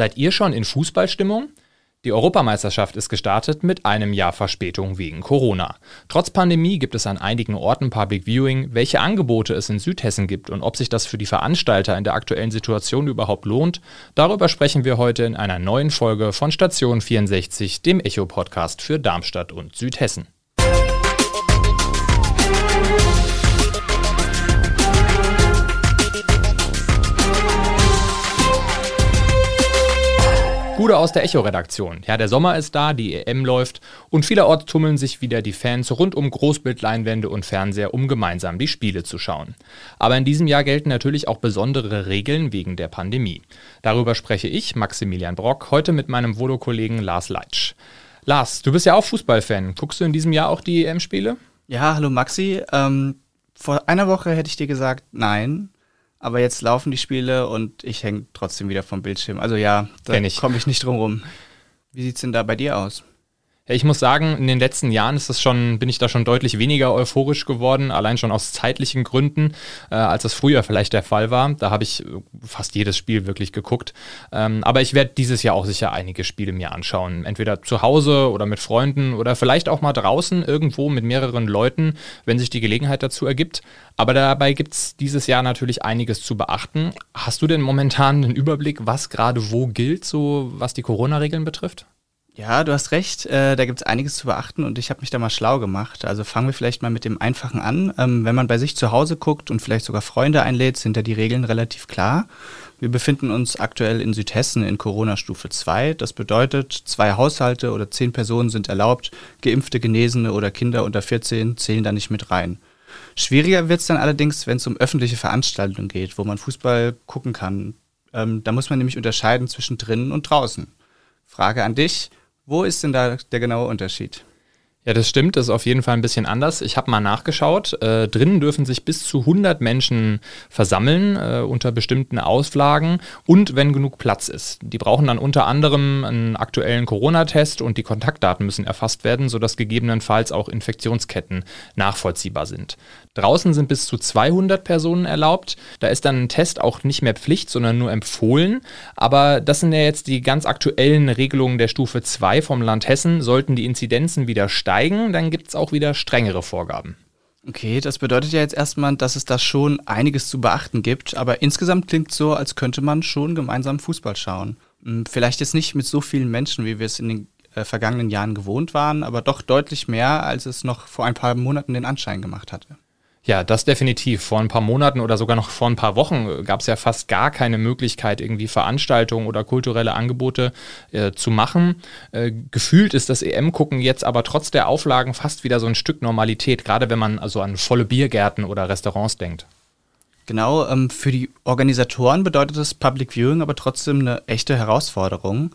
Seid ihr schon in Fußballstimmung? Die Europameisterschaft ist gestartet mit einem Jahr Verspätung wegen Corona. Trotz Pandemie gibt es an einigen Orten Public Viewing. Welche Angebote es in Südhessen gibt und ob sich das für die Veranstalter in der aktuellen Situation überhaupt lohnt, darüber sprechen wir heute in einer neuen Folge von Station 64, dem Echo-Podcast für Darmstadt und Südhessen. Gude aus der Echo-Redaktion. Ja, der Sommer ist da, die EM läuft und vielerorts tummeln sich wieder die Fans rund um Großbildleinwände und Fernseher, um gemeinsam die Spiele zu schauen. Aber in diesem Jahr gelten natürlich auch besondere Regeln wegen der Pandemie. Darüber spreche ich, Maximilian Brock, heute mit meinem Volo-Kollegen Lars Leitsch. Lars, du bist ja auch Fußballfan. Guckst du in diesem Jahr auch die EM-Spiele? Ja, hallo Maxi. Ähm, vor einer Woche hätte ich dir gesagt, nein aber jetzt laufen die Spiele und ich hänge trotzdem wieder vom Bildschirm. Also ja, da komme ich nicht drum rum. Wie sieht's denn da bei dir aus? Ich muss sagen, in den letzten Jahren ist das schon, bin ich da schon deutlich weniger euphorisch geworden, allein schon aus zeitlichen Gründen, äh, als das früher vielleicht der Fall war. Da habe ich äh, fast jedes Spiel wirklich geguckt. Ähm, aber ich werde dieses Jahr auch sicher einige Spiele mir anschauen. Entweder zu Hause oder mit Freunden oder vielleicht auch mal draußen irgendwo mit mehreren Leuten, wenn sich die Gelegenheit dazu ergibt. Aber dabei gibt es dieses Jahr natürlich einiges zu beachten. Hast du denn momentan einen Überblick, was gerade wo gilt, so was die Corona-Regeln betrifft? Ja, du hast recht, äh, da gibt es einiges zu beachten und ich habe mich da mal schlau gemacht. Also fangen wir vielleicht mal mit dem Einfachen an. Ähm, wenn man bei sich zu Hause guckt und vielleicht sogar Freunde einlädt, sind da die Regeln relativ klar. Wir befinden uns aktuell in Südhessen in Corona-Stufe 2. Das bedeutet, zwei Haushalte oder zehn Personen sind erlaubt, geimpfte, Genesene oder Kinder unter 14 zählen da nicht mit rein. Schwieriger wird es dann allerdings, wenn es um öffentliche Veranstaltungen geht, wo man Fußball gucken kann. Ähm, da muss man nämlich unterscheiden zwischen drinnen und draußen. Frage an dich. Wo ist denn da der genaue Unterschied? Ja, das stimmt. Das ist auf jeden Fall ein bisschen anders. Ich habe mal nachgeschaut. Äh, drinnen dürfen sich bis zu 100 Menschen versammeln äh, unter bestimmten Auslagen und wenn genug Platz ist. Die brauchen dann unter anderem einen aktuellen Corona-Test und die Kontaktdaten müssen erfasst werden, sodass gegebenenfalls auch Infektionsketten nachvollziehbar sind. Draußen sind bis zu 200 Personen erlaubt. Da ist dann ein Test auch nicht mehr Pflicht, sondern nur empfohlen. Aber das sind ja jetzt die ganz aktuellen Regelungen der Stufe 2 vom Land Hessen. Sollten die Inzidenzen wieder steigen, dann gibt es auch wieder strengere Vorgaben. Okay, das bedeutet ja jetzt erstmal, dass es da schon einiges zu beachten gibt. Aber insgesamt klingt es so, als könnte man schon gemeinsam Fußball schauen. Hm, vielleicht jetzt nicht mit so vielen Menschen, wie wir es in den äh, vergangenen Jahren gewohnt waren, aber doch deutlich mehr, als es noch vor ein paar Monaten den Anschein gemacht hatte. Ja, das definitiv. Vor ein paar Monaten oder sogar noch vor ein paar Wochen gab es ja fast gar keine Möglichkeit, irgendwie Veranstaltungen oder kulturelle Angebote äh, zu machen. Äh, gefühlt ist das EM-Gucken jetzt aber trotz der Auflagen fast wieder so ein Stück Normalität, gerade wenn man also an volle Biergärten oder Restaurants denkt. Genau, ähm, für die Organisatoren bedeutet das Public Viewing aber trotzdem eine echte Herausforderung.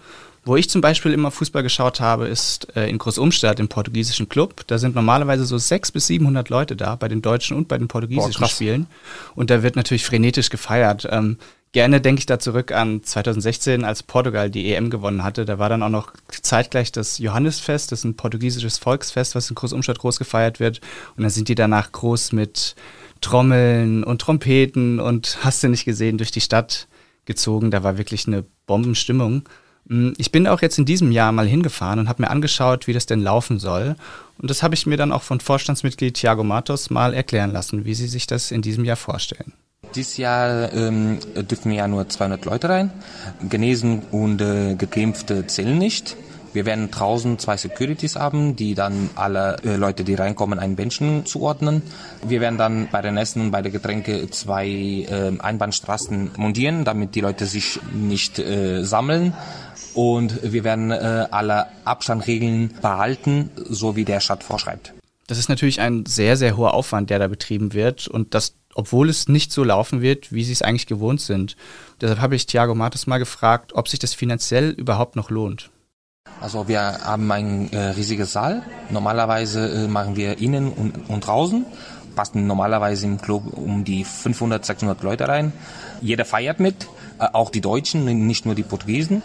Wo ich zum Beispiel immer Fußball geschaut habe, ist äh, in Großumstadt im portugiesischen Club. Da sind normalerweise so 600 bis 700 Leute da, bei den deutschen und bei den portugiesischen Boah, Spielen. Und da wird natürlich frenetisch gefeiert. Ähm, gerne denke ich da zurück an 2016, als Portugal die EM gewonnen hatte. Da war dann auch noch zeitgleich das Johannisfest, das ist ein portugiesisches Volksfest, was in Großumstadt groß gefeiert wird. Und dann sind die danach groß mit Trommeln und Trompeten und hast du nicht gesehen, durch die Stadt gezogen. Da war wirklich eine Bombenstimmung. Mm, ich bin auch jetzt in diesem Jahr mal hingefahren und habe mir angeschaut, wie das denn laufen soll. Und das habe ich mir dann auch von Vorstandsmitglied Thiago Matos mal erklären lassen, wie sie sich das in diesem Jahr vorstellen. Dieses Jahr ähm, dürfen ja nur 200 Leute rein. Genesen und äh, Geimpfte zählen nicht. Wir werden draußen zwei Securities haben, die dann alle äh, Leute, die reinkommen, einen Menschen zuordnen. Wir werden dann bei den Essen und bei den Getränke zwei äh, Einbahnstraßen montieren, damit die Leute sich nicht äh, sammeln und wir werden äh, alle Abstandregeln behalten, so wie der Stadt vorschreibt. Das ist natürlich ein sehr, sehr hoher Aufwand, der da betrieben wird und das, obwohl es nicht so laufen wird, wie sie es eigentlich gewohnt sind. Deshalb habe ich Thiago Matos mal gefragt, ob sich das finanziell überhaupt noch lohnt. Also wir haben ein äh, riesiges Saal. Normalerweise äh, machen wir innen und, und draußen. Passen normalerweise im Club um die 500, 600 Leute rein. Jeder feiert mit, äh, auch die Deutschen, nicht nur die Portugiesen.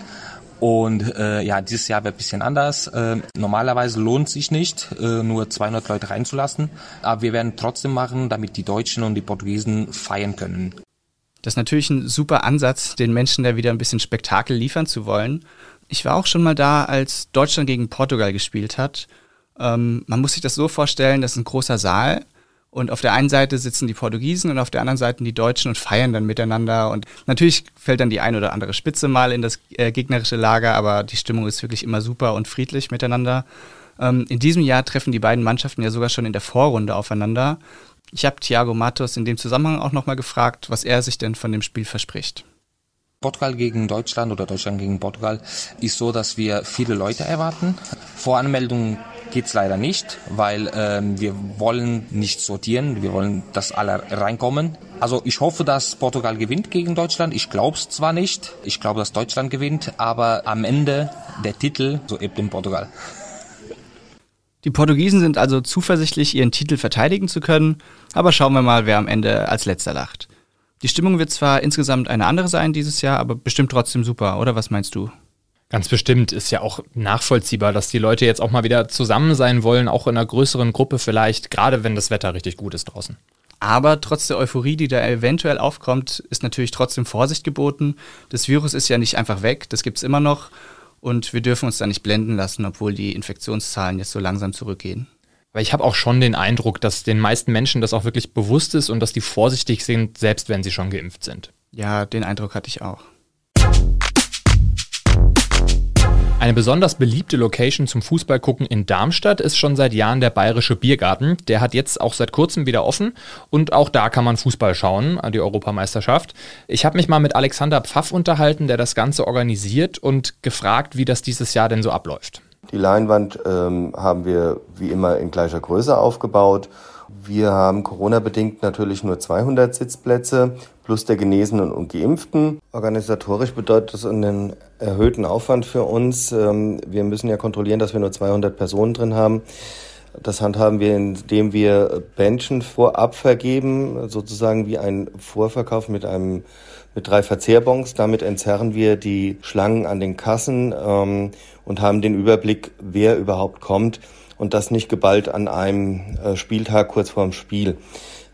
Und äh, ja, dieses Jahr wird bisschen anders. Äh, normalerweise lohnt sich nicht, äh, nur 200 Leute reinzulassen. Aber wir werden trotzdem machen, damit die Deutschen und die Portugiesen feiern können. Das ist natürlich ein super Ansatz, den Menschen da wieder ein bisschen Spektakel liefern zu wollen. Ich war auch schon mal da, als Deutschland gegen Portugal gespielt hat. Ähm, man muss sich das so vorstellen, das ist ein großer Saal und auf der einen Seite sitzen die Portugiesen und auf der anderen Seite die Deutschen und feiern dann miteinander. Und natürlich fällt dann die ein oder andere Spitze mal in das äh, gegnerische Lager, aber die Stimmung ist wirklich immer super und friedlich miteinander. Ähm, in diesem Jahr treffen die beiden Mannschaften ja sogar schon in der Vorrunde aufeinander. Ich habe Thiago Matos in dem Zusammenhang auch nochmal gefragt, was er sich denn von dem Spiel verspricht. Portugal gegen Deutschland oder Deutschland gegen Portugal ist so, dass wir viele Leute erwarten. Voranmeldung geht's leider nicht, weil ähm, wir wollen nicht sortieren, wir wollen, dass alle reinkommen. Also ich hoffe, dass Portugal gewinnt gegen Deutschland. Ich glaube es zwar nicht, ich glaube, dass Deutschland gewinnt, aber am Ende der Titel so eben in Portugal. Die Portugiesen sind also zuversichtlich, ihren Titel verteidigen zu können, aber schauen wir mal, wer am Ende als letzter lacht. Die Stimmung wird zwar insgesamt eine andere sein dieses Jahr, aber bestimmt trotzdem super, oder was meinst du? Ganz bestimmt ist ja auch nachvollziehbar, dass die Leute jetzt auch mal wieder zusammen sein wollen, auch in einer größeren Gruppe vielleicht, gerade wenn das Wetter richtig gut ist draußen. Aber trotz der Euphorie, die da eventuell aufkommt, ist natürlich trotzdem Vorsicht geboten. Das Virus ist ja nicht einfach weg, das gibt es immer noch. Und wir dürfen uns da nicht blenden lassen, obwohl die Infektionszahlen jetzt so langsam zurückgehen. Aber ich habe auch schon den Eindruck, dass den meisten Menschen das auch wirklich bewusst ist und dass die vorsichtig sind, selbst wenn sie schon geimpft sind. Ja, den Eindruck hatte ich auch. Eine besonders beliebte Location zum Fußballgucken in Darmstadt ist schon seit Jahren der Bayerische Biergarten. Der hat jetzt auch seit kurzem wieder offen und auch da kann man Fußball schauen, die Europameisterschaft. Ich habe mich mal mit Alexander Pfaff unterhalten, der das Ganze organisiert und gefragt, wie das dieses Jahr denn so abläuft. Die Leinwand ähm, haben wir wie immer in gleicher Größe aufgebaut. Wir haben Corona-bedingt natürlich nur 200 Sitzplätze plus der Genesenen und Geimpften. Organisatorisch bedeutet das einen erhöhten Aufwand für uns. Ähm, wir müssen ja kontrollieren, dass wir nur 200 Personen drin haben. Das handhaben wir, indem wir Benchen vorab vergeben, sozusagen wie ein Vorverkauf mit einem mit drei Verzehrbons. Damit entzerren wir die Schlangen an den Kassen ähm, und haben den Überblick, wer überhaupt kommt und das nicht geballt an einem äh, Spieltag kurz vorm Spiel.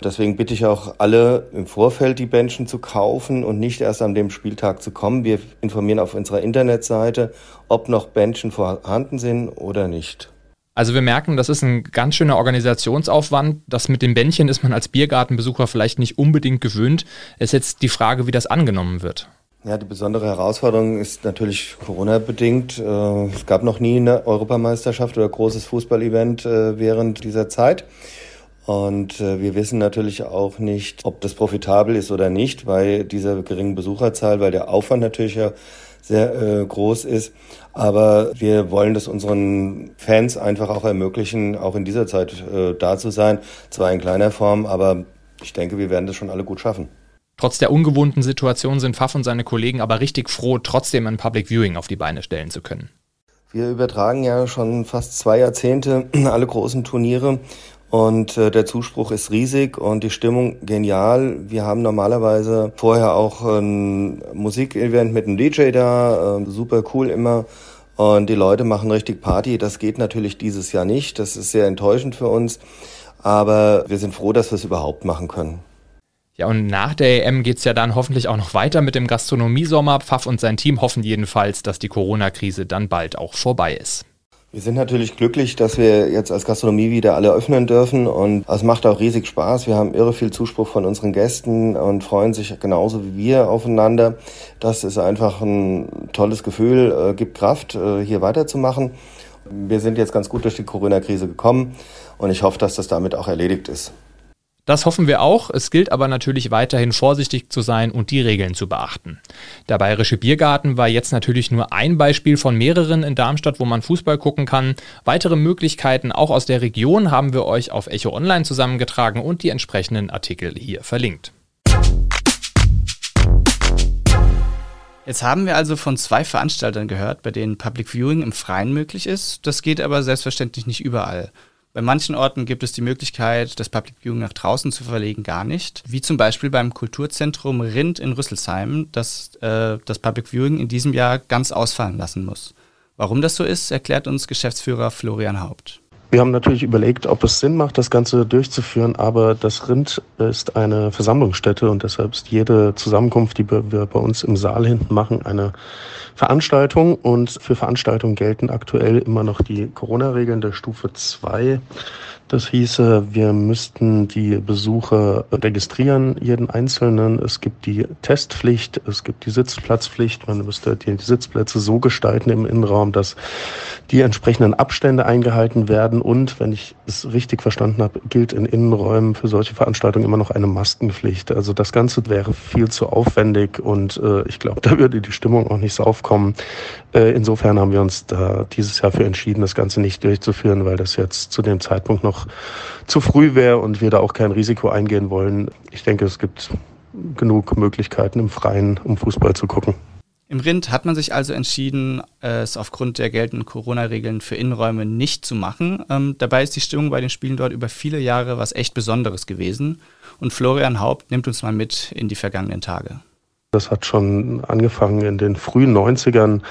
Deswegen bitte ich auch alle im Vorfeld die Benchen zu kaufen und nicht erst an dem Spieltag zu kommen. Wir informieren auf unserer Internetseite, ob noch Benchen vorhanden sind oder nicht. Also wir merken, das ist ein ganz schöner Organisationsaufwand. Das mit dem Bändchen ist man als Biergartenbesucher vielleicht nicht unbedingt gewöhnt. Es ist jetzt die Frage, wie das angenommen wird. Ja, die besondere Herausforderung ist natürlich Corona-bedingt. Äh, es gab noch nie eine Europameisterschaft oder großes Fußballevent äh, während dieser Zeit. Und äh, wir wissen natürlich auch nicht, ob das profitabel ist oder nicht bei dieser geringen Besucherzahl, weil der Aufwand natürlich ja sehr groß ist. Aber wir wollen das unseren Fans einfach auch ermöglichen, auch in dieser Zeit da zu sein. Zwar in kleiner Form, aber ich denke, wir werden das schon alle gut schaffen. Trotz der ungewohnten Situation sind Pfaff und seine Kollegen aber richtig froh, trotzdem ein Public Viewing auf die Beine stellen zu können. Wir übertragen ja schon fast zwei Jahrzehnte alle großen Turniere und äh, der Zuspruch ist riesig und die Stimmung genial. Wir haben normalerweise vorher auch ein Musikevent mit einem DJ da, äh, super cool immer. Und die Leute machen richtig Party. Das geht natürlich dieses Jahr nicht. Das ist sehr enttäuschend für uns. Aber wir sind froh, dass wir es überhaupt machen können. Ja, und nach der EM geht es ja dann hoffentlich auch noch weiter mit dem Gastronomiesommer. Pfaff und sein Team hoffen jedenfalls, dass die Corona-Krise dann bald auch vorbei ist. Wir sind natürlich glücklich, dass wir jetzt als Gastronomie wieder alle öffnen dürfen und es macht auch riesig Spaß. Wir haben irre viel Zuspruch von unseren Gästen und freuen sich genauso wie wir aufeinander. Das ist einfach ein tolles Gefühl, äh, gibt Kraft, äh, hier weiterzumachen. Wir sind jetzt ganz gut durch die Corona-Krise gekommen und ich hoffe, dass das damit auch erledigt ist. Das hoffen wir auch. Es gilt aber natürlich weiterhin vorsichtig zu sein und die Regeln zu beachten. Der Bayerische Biergarten war jetzt natürlich nur ein Beispiel von mehreren in Darmstadt, wo man Fußball gucken kann. Weitere Möglichkeiten auch aus der Region haben wir euch auf Echo Online zusammengetragen und die entsprechenden Artikel hier verlinkt. Jetzt haben wir also von zwei Veranstaltern gehört, bei denen Public Viewing im Freien möglich ist. Das geht aber selbstverständlich nicht überall. Bei manchen Orten gibt es die Möglichkeit, das Public Viewing nach draußen zu verlegen, gar nicht. Wie zum Beispiel beim Kulturzentrum Rind in Rüsselsheim, das äh, das Public Viewing in diesem Jahr ganz ausfallen lassen muss. Warum das so ist, erklärt uns Geschäftsführer Florian Haupt. Wir haben natürlich überlegt, ob es Sinn macht, das Ganze durchzuführen, aber das Rind ist eine Versammlungsstätte und deshalb ist jede Zusammenkunft, die wir bei uns im Saal hinten machen, eine Veranstaltung. Und für Veranstaltungen gelten aktuell immer noch die Corona-Regeln der Stufe 2. Das hieße, wir müssten die Besucher registrieren, jeden Einzelnen. Es gibt die Testpflicht, es gibt die Sitzplatzpflicht. Man müsste die Sitzplätze so gestalten im Innenraum, dass die entsprechenden Abstände eingehalten werden. Und wenn ich es richtig verstanden habe, gilt in Innenräumen für solche Veranstaltungen immer noch eine Maskenpflicht. Also das Ganze wäre viel zu aufwendig und äh, ich glaube, da würde die Stimmung auch nicht so aufkommen. Äh, insofern haben wir uns da dieses Jahr für entschieden, das Ganze nicht durchzuführen, weil das jetzt zu dem Zeitpunkt noch noch zu früh wäre und wir da auch kein Risiko eingehen wollen. Ich denke, es gibt genug Möglichkeiten im Freien, um Fußball zu gucken. Im Rind hat man sich also entschieden, es aufgrund der geltenden Corona-Regeln für Innenräume nicht zu machen. Ähm, dabei ist die Stimmung bei den Spielen dort über viele Jahre was echt Besonderes gewesen. Und Florian Haupt nimmt uns mal mit in die vergangenen Tage. Das hat schon angefangen in den frühen 90ern.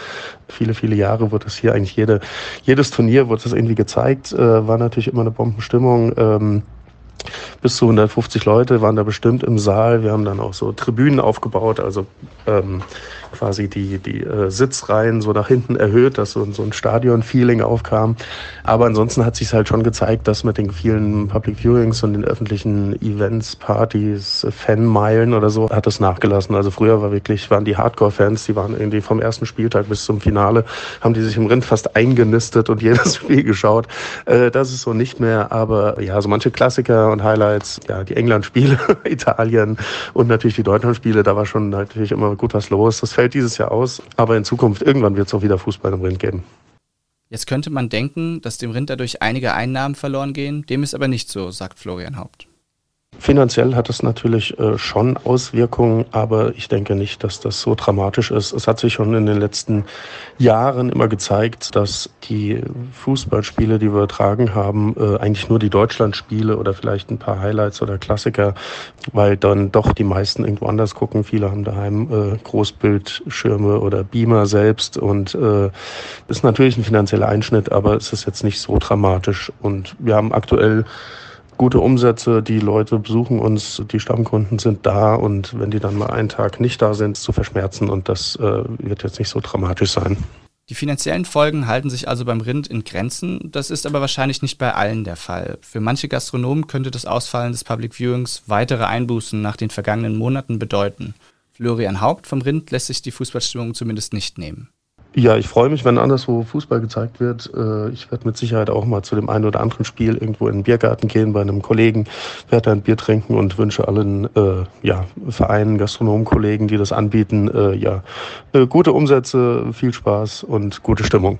Viele, viele Jahre wurde es hier eigentlich jede, jedes Turnier wurde das irgendwie gezeigt. Äh, war natürlich immer eine Bombenstimmung. Ähm, bis zu 150 Leute waren da bestimmt im Saal. Wir haben dann auch so Tribünen aufgebaut, also ähm, quasi die, die äh, Sitzreihen so nach hinten erhöht, dass so, so ein Stadion-Feeling aufkam. Aber ansonsten hat sich halt schon gezeigt, dass mit den vielen Public Viewings und den öffentlichen Events, Partys, Fanmeilen oder so, hat es nachgelassen. Also früher war wirklich, waren die Hardcore-Fans, die waren irgendwie vom ersten Spieltag bis zum Finale, haben die sich im Rind fast eingenistet und jedes Spiel geschaut. Äh, das ist so nicht mehr, aber ja, so manche Klassiker und Highlights, ja, die England-Spiele, Italien und natürlich die Deutschland-Spiele, da war schon natürlich immer gut was los. Das fällt fällt dieses Jahr aus, aber in Zukunft irgendwann wird es auch wieder Fußball im Rind geben. Jetzt könnte man denken, dass dem Rind dadurch einige Einnahmen verloren gehen. Dem ist aber nicht so, sagt Florian Haupt. Finanziell hat es natürlich äh, schon Auswirkungen, aber ich denke nicht, dass das so dramatisch ist. Es hat sich schon in den letzten Jahren immer gezeigt, dass die Fußballspiele, die wir übertragen haben, äh, eigentlich nur die Deutschlandspiele oder vielleicht ein paar Highlights oder Klassiker, weil dann doch die meisten irgendwo anders gucken. Viele haben daheim äh, Großbildschirme oder Beamer selbst und ist natürlich ein finanzieller Einschnitt, aber es ist jetzt nicht so dramatisch. Und wir haben aktuell gute Umsätze, die Leute besuchen uns, die Stammkunden sind da und wenn die dann mal einen Tag nicht da sind, zu verschmerzen und das äh, wird jetzt nicht so dramatisch sein. Die finanziellen Folgen halten sich also beim Rind in Grenzen. Das ist aber wahrscheinlich nicht bei allen der Fall. Für manche Gastronomen könnte das Ausfallen des Public Viewings weitere Einbußen nach den vergangenen Monaten bedeuten. Florian Haupt vom Rind lässt sich die Fußballstimmung zumindest nicht nehmen. Ja, ich freue mich, wenn anderswo Fußball gezeigt wird. Äh, ich werde mit Sicherheit auch mal zu dem einen oder anderen Spiel irgendwo in den Biergarten gehen bei einem Kollegen, werde ein Bier trinken und wünsche allen äh, ja, Vereinen, Gastronomenkollegen, die das anbieten, äh, ja, äh, gute Umsätze, viel Spaß und gute Stimmung.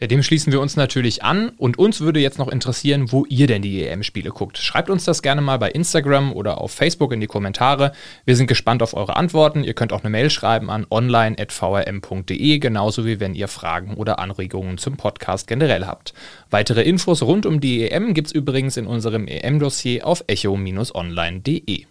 Ja, dem schließen wir uns natürlich an und uns würde jetzt noch interessieren, wo ihr denn die EM-Spiele guckt. Schreibt uns das gerne mal bei Instagram oder auf Facebook in die Kommentare. Wir sind gespannt auf eure Antworten. Ihr könnt auch eine Mail schreiben an online.vrm.de, genauso wie wenn ihr Fragen oder Anregungen zum Podcast generell habt. Weitere Infos rund um die EM gibt's übrigens in unserem EM-Dossier auf echo-online.de.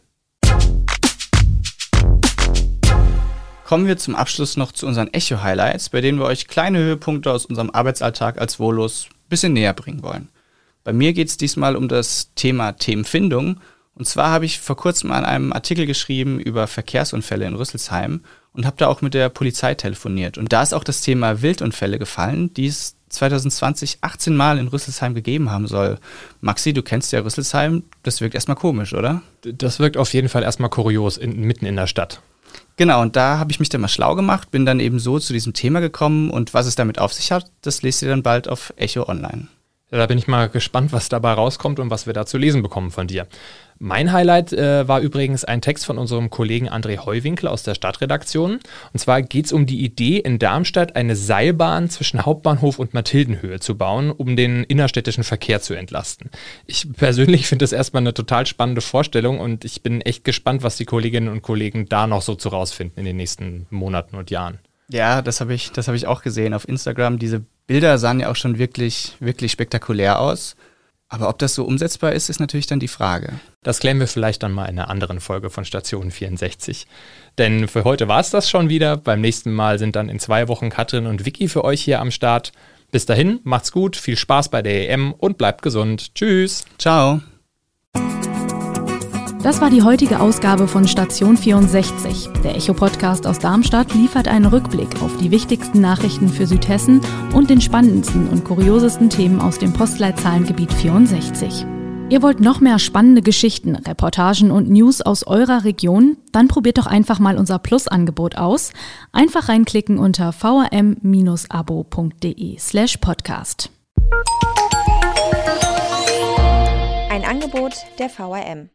Kommen wir zum Abschluss noch zu unseren Echo-Highlights, bei denen wir euch kleine Höhepunkte aus unserem Arbeitsalltag als Volos ein bisschen näher bringen wollen. Bei mir geht es diesmal um das Thema Themenfindung. Und zwar habe ich vor kurzem an einem Artikel geschrieben über Verkehrsunfälle in Rüsselsheim und habe da auch mit der Polizei telefoniert. Und da ist auch das Thema Wildunfälle gefallen, die es 2020 18 Mal in Rüsselsheim gegeben haben soll. Maxi, du kennst ja Rüsselsheim, das wirkt erstmal komisch, oder? Das wirkt auf jeden Fall erstmal kurios, in, mitten in der Stadt. Genau, und da habe ich mich dann mal schlau gemacht, bin dann eben so zu diesem Thema gekommen und was es damit auf sich hat, das lest ihr dann bald auf Echo Online. Da bin ich mal gespannt, was dabei rauskommt und was wir da zu lesen bekommen von dir. Mein Highlight äh, war übrigens ein Text von unserem Kollegen André Heuwinkel aus der Stadtredaktion. Und zwar geht es um die Idee, in Darmstadt eine Seilbahn zwischen Hauptbahnhof und Mathildenhöhe zu bauen, um den innerstädtischen Verkehr zu entlasten. Ich persönlich finde das erstmal eine total spannende Vorstellung und ich bin echt gespannt, was die Kolleginnen und Kollegen da noch so zu rausfinden in den nächsten Monaten und Jahren. Ja, das habe ich, hab ich auch gesehen auf Instagram. Diese Bilder sahen ja auch schon wirklich, wirklich spektakulär aus. Aber ob das so umsetzbar ist, ist natürlich dann die Frage. Das klären wir vielleicht dann mal in einer anderen Folge von Station 64. Denn für heute war es das schon wieder. Beim nächsten Mal sind dann in zwei Wochen Katrin und Vicky für euch hier am Start. Bis dahin, macht's gut, viel Spaß bei der EM und bleibt gesund. Tschüss. Ciao. Das war die heutige Ausgabe von Station 64. Der Echo-Podcast aus Darmstadt liefert einen Rückblick auf die wichtigsten Nachrichten für Südhessen und den spannendsten und kuriosesten Themen aus dem Postleitzahlengebiet 64. Ihr wollt noch mehr spannende Geschichten, Reportagen und News aus eurer Region? Dann probiert doch einfach mal unser Plus-Angebot aus. Einfach reinklicken unter vrm-abo.de slash podcast. Ein Angebot der VRM.